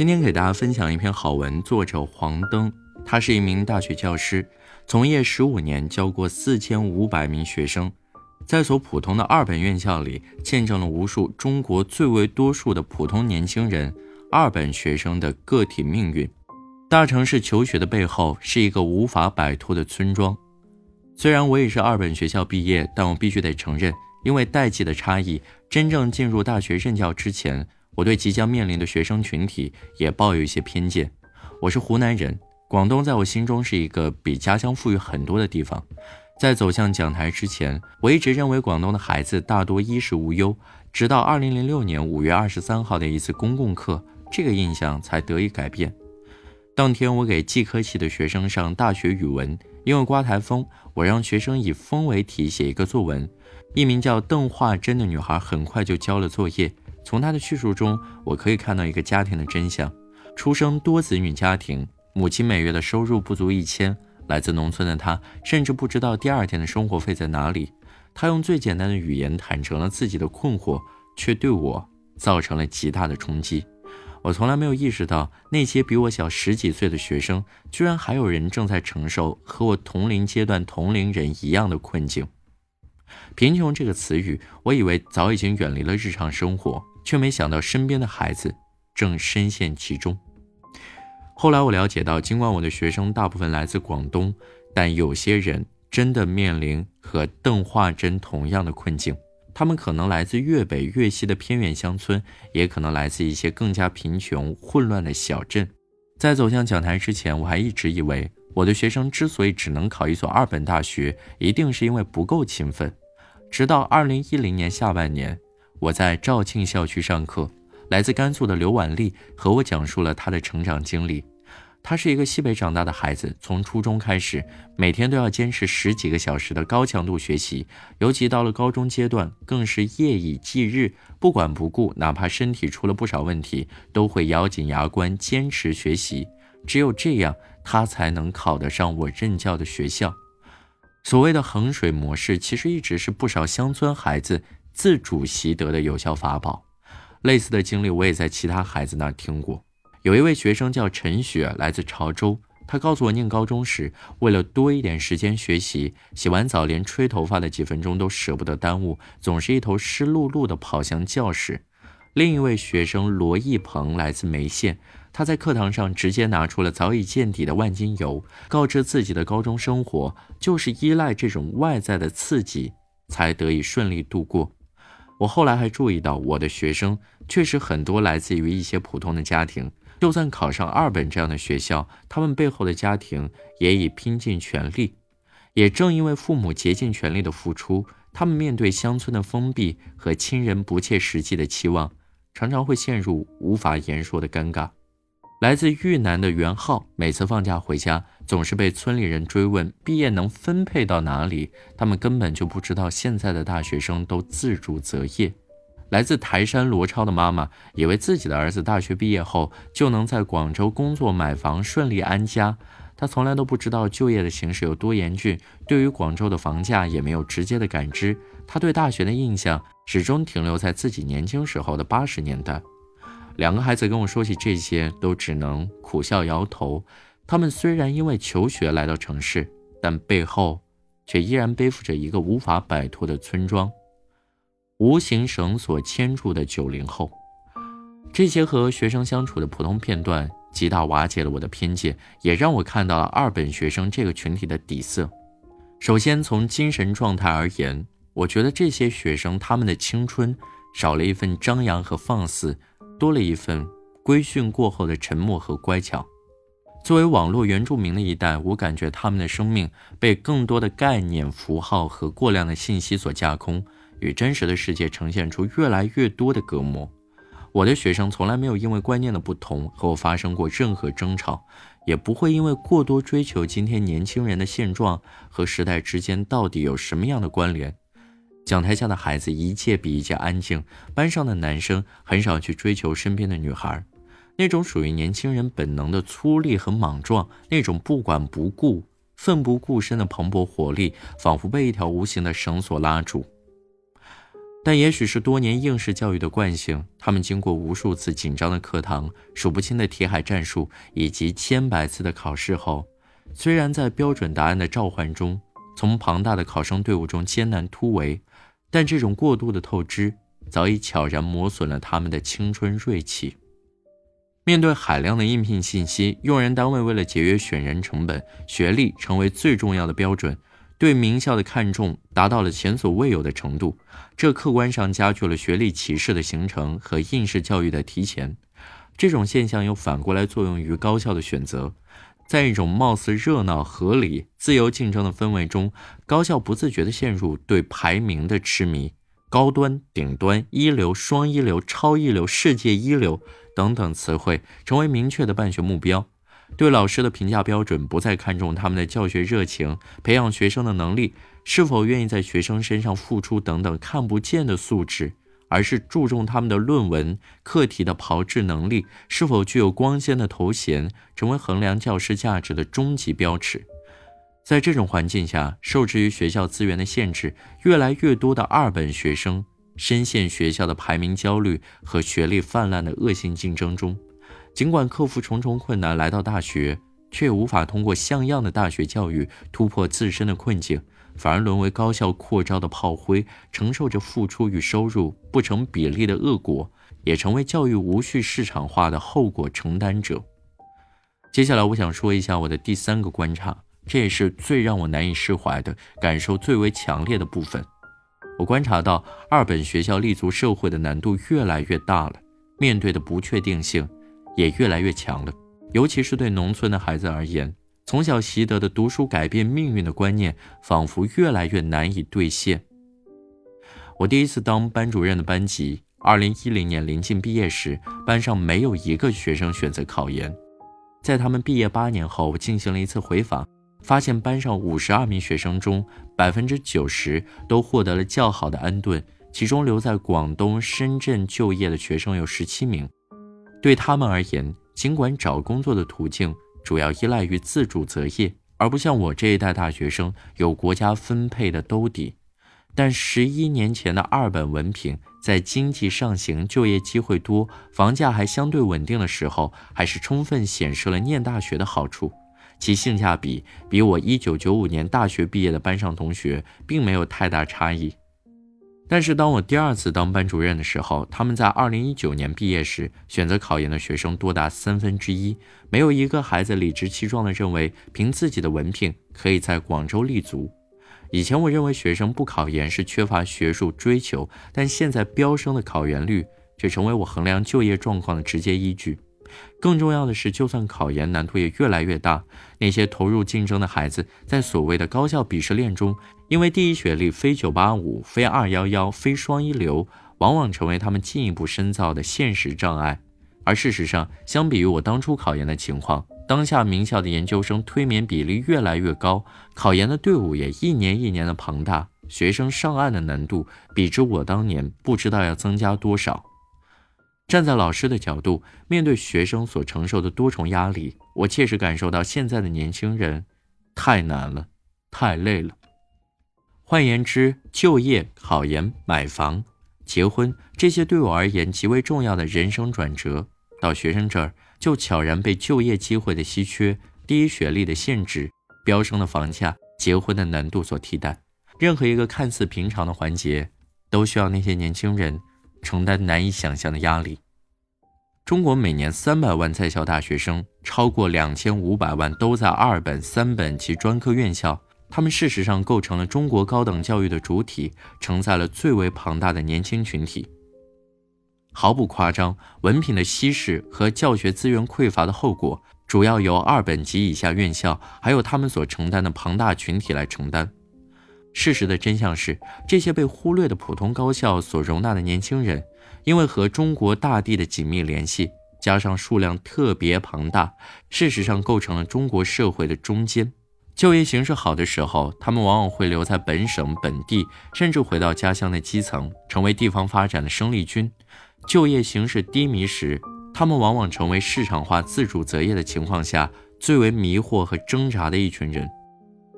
今天给大家分享一篇好文，作者黄登，他是一名大学教师，从业十五年，教过四千五百名学生，在所普通的二本院校里，见证了无数中国最为多数的普通年轻人二本学生的个体命运。大城市求学的背后，是一个无法摆脱的村庄。虽然我也是二本学校毕业，但我必须得承认，因为代际的差异，真正进入大学任教之前，我对即将面临的学生群体也抱有一些偏见。我是湖南人，广东在我心中是一个比家乡富裕很多的地方。在走向讲台之前，我一直认为广东的孩子大多衣食无忧，直到2006年5月23号的一次公共课，这个印象才得以改变。当天，我给计科系的学生上大学语文。因为刮台风，我让学生以风为题写一个作文。一名叫邓化珍的女孩很快就交了作业。从她的叙述中，我可以看到一个家庭的真相：出生多子女家庭，母亲每月的收入不足一千。来自农村的她，甚至不知道第二天的生活费在哪里。她用最简单的语言坦诚了自己的困惑，却对我造成了极大的冲击。我从来没有意识到，那些比我小十几岁的学生，居然还有人正在承受和我同龄阶段同龄人一样的困境。贫穷这个词语，我以为早已经远离了日常生活，却没想到身边的孩子正深陷其中。后来我了解到，尽管我的学生大部分来自广东，但有些人真的面临和邓化珍同样的困境。他们可能来自粤北、粤西的偏远乡村，也可能来自一些更加贫穷、混乱的小镇。在走向讲台之前，我还一直以为我的学生之所以只能考一所二本大学，一定是因为不够勤奋。直到2010年下半年，我在肇庆校区上课，来自甘肃的刘婉丽和我讲述了她的成长经历。他是一个西北长大的孩子，从初中开始，每天都要坚持十几个小时的高强度学习，尤其到了高中阶段，更是夜以继日，不管不顾，哪怕身体出了不少问题，都会咬紧牙关坚持学习。只有这样，他才能考得上我任教的学校。所谓的衡水模式，其实一直是不少乡村孩子自主习得的有效法宝。类似的经历，我也在其他孩子那儿听过。有一位学生叫陈雪，来自潮州。他告诉我，念高中时，为了多一点时间学习，洗完澡连吹头发的几分钟都舍不得耽误，总是一头湿漉漉的跑向教室。另一位学生罗义鹏来自眉县，他在课堂上直接拿出了早已见底的万金油，告知自己的高中生活就是依赖这种外在的刺激才得以顺利度过。我后来还注意到，我的学生确实很多来自于一些普通的家庭。就算考上二本这样的学校，他们背后的家庭也已拼尽全力。也正因为父母竭尽全力的付出，他们面对乡村的封闭和亲人不切实际的期望，常常会陷入无法言说的尴尬。来自豫南的袁浩，每次放假回家，总是被村里人追问毕业能分配到哪里。他们根本就不知道，现在的大学生都自主择业。来自台山罗超的妈妈以为自己的儿子大学毕业后就能在广州工作、买房、顺利安家。她从来都不知道就业的形势有多严峻，对于广州的房价也没有直接的感知。她对大学的印象始终停留在自己年轻时候的八十年代。两个孩子跟我说起这些，都只能苦笑摇头。他们虽然因为求学来到城市，但背后却依然背负着一个无法摆脱的村庄。无形绳索牵住的九零后，这些和学生相处的普通片段，极大瓦解了我的偏见，也让我看到了二本学生这个群体的底色。首先，从精神状态而言，我觉得这些学生他们的青春少了一份张扬和放肆，多了一份规训过后的沉默和乖巧。作为网络原住民的一代，我感觉他们的生命被更多的概念、符号和过量的信息所架空。与真实的世界呈现出越来越多的隔膜。我的学生从来没有因为观念的不同和我发生过任何争吵，也不会因为过多追求今天年轻人的现状和时代之间到底有什么样的关联。讲台下的孩子一届比一届安静，班上的男生很少去追求身边的女孩，那种属于年轻人本能的粗粝和莽撞，那种不管不顾、奋不顾身的蓬勃活力，仿佛被一条无形的绳索拉住。但也许是多年应试教育的惯性，他们经过无数次紧张的课堂、数不清的题海战术以及千百次的考试后，虽然在标准答案的召唤中，从庞大的考生队伍中艰难突围，但这种过度的透支早已悄然磨损了他们的青春锐气。面对海量的应聘信息，用人单位为了节约选人成本，学历成为最重要的标准。对名校的看重达到了前所未有的程度，这客观上加剧了学历歧视的形成和应试教育的提前。这种现象又反过来作用于高校的选择，在一种貌似热闹、合理、自由竞争的氛围中，高校不自觉地陷入对排名的痴迷，高端、顶端、一流、双一流、超一流、世界一流等等词汇成为明确的办学目标。对老师的评价标准不再看重他们的教学热情、培养学生的能力、是否愿意在学生身上付出等等看不见的素质，而是注重他们的论文课题的炮制能力是否具有光鲜的头衔，成为衡量教师价值的终极标尺。在这种环境下，受制于学校资源的限制，越来越多的二本学生深陷学校的排名焦虑和学历泛滥的恶性竞争中。尽管克服重重困难来到大学，却无法通过像样的大学教育突破自身的困境，反而沦为高校扩招的炮灰，承受着付出与收入不成比例的恶果，也成为教育无序市场化的后果承担者。接下来，我想说一下我的第三个观察，这也是最让我难以释怀的感受最为强烈的部分。我观察到，二本学校立足社会的难度越来越大了，面对的不确定性。也越来越强了，尤其是对农村的孩子而言，从小习得的读书改变命运的观念，仿佛越来越难以兑现。我第一次当班主任的班级，二零一零年临近毕业时，班上没有一个学生选择考研。在他们毕业八年后，我进行了一次回访，发现班上五十二名学生中，百分之九十都获得了较好的安顿，其中留在广东、深圳就业的学生有十七名。对他们而言，尽管找工作的途径主要依赖于自主择业，而不像我这一代大学生有国家分配的兜底，但十一年前的二本文凭，在经济上行、就业机会多、房价还相对稳定的时候，还是充分显示了念大学的好处，其性价比比我一九九五年大学毕业的班上同学并没有太大差异。但是当我第二次当班主任的时候，他们在二零一九年毕业时选择考研的学生多达三分之一，没有一个孩子理直气壮地认为凭自己的文凭可以在广州立足。以前我认为学生不考研是缺乏学术追求，但现在飙升的考研率却成为我衡量就业状况的直接依据。更重要的是，就算考研难度也越来越大，那些投入竞争的孩子，在所谓的高校鄙视链中，因为第一学历非九八五、非二幺幺、非双一流，往往成为他们进一步深造的现实障碍。而事实上，相比于我当初考研的情况，当下名校的研究生推免比例越来越高，考研的队伍也一年一年的庞大，学生上岸的难度，比之我当年不知道要增加多少。站在老师的角度，面对学生所承受的多重压力，我切实感受到现在的年轻人太难了，太累了。换言之，就业、考研、买房、结婚这些对我而言极为重要的人生转折，到学生这儿就悄然被就业机会的稀缺、低学历的限制、飙升的房价、结婚的难度所替代。任何一个看似平常的环节，都需要那些年轻人。承担难以想象的压力。中国每年三百万在校大学生，超过两千五百万都在二本、三本及专科院校，他们事实上构成了中国高等教育的主体，承载了最为庞大的年轻群体。毫不夸张，文凭的稀释和教学资源匮乏的后果，主要由二本及以下院校，还有他们所承担的庞大群体来承担。事实的真相是，这些被忽略的普通高校所容纳的年轻人，因为和中国大地的紧密联系，加上数量特别庞大，事实上构成了中国社会的中间。就业形势好的时候，他们往往会留在本省本地，甚至回到家乡的基层，成为地方发展的生力军；就业形势低迷时，他们往往成为市场化自主择业的情况下最为迷惑和挣扎的一群人。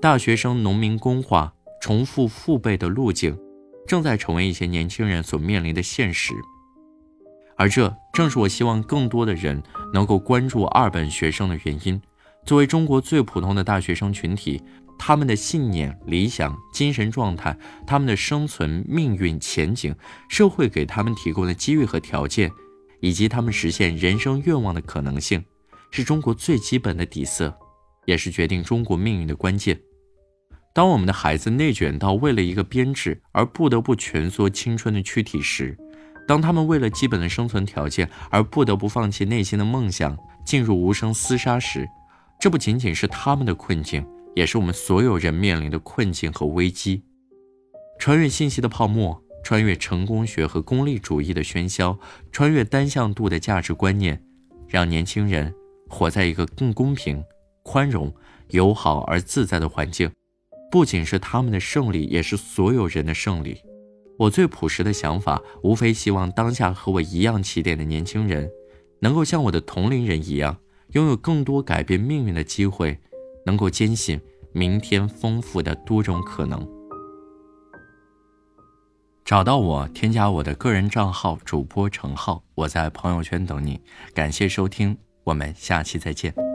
大学生农民工化。重复父辈的路径，正在成为一些年轻人所面临的现实。而这正是我希望更多的人能够关注二本学生的原因。作为中国最普通的大学生群体，他们的信念、理想、精神状态，他们的生存、命运、前景，社会给他们提供的机遇和条件，以及他们实现人生愿望的可能性，是中国最基本的底色，也是决定中国命运的关键。当我们的孩子内卷到为了一个编制而不得不蜷缩青春的躯体时，当他们为了基本的生存条件而不得不放弃内心的梦想，进入无声厮杀时，这不仅仅是他们的困境，也是我们所有人面临的困境和危机。穿越信息的泡沫，穿越成功学和功利主义的喧嚣，穿越单向度的价值观念，让年轻人活在一个更公平、宽容、友好而自在的环境，不仅是他们的胜利，也是所有人的胜利。我最朴实的想法，无非希望当下和我一样起点的年轻人，能够像我的同龄人一样。拥有更多改变命运的机会，能够坚信明天丰富的多种可能。找到我，添加我的个人账号主播程浩，我在朋友圈等你。感谢收听，我们下期再见。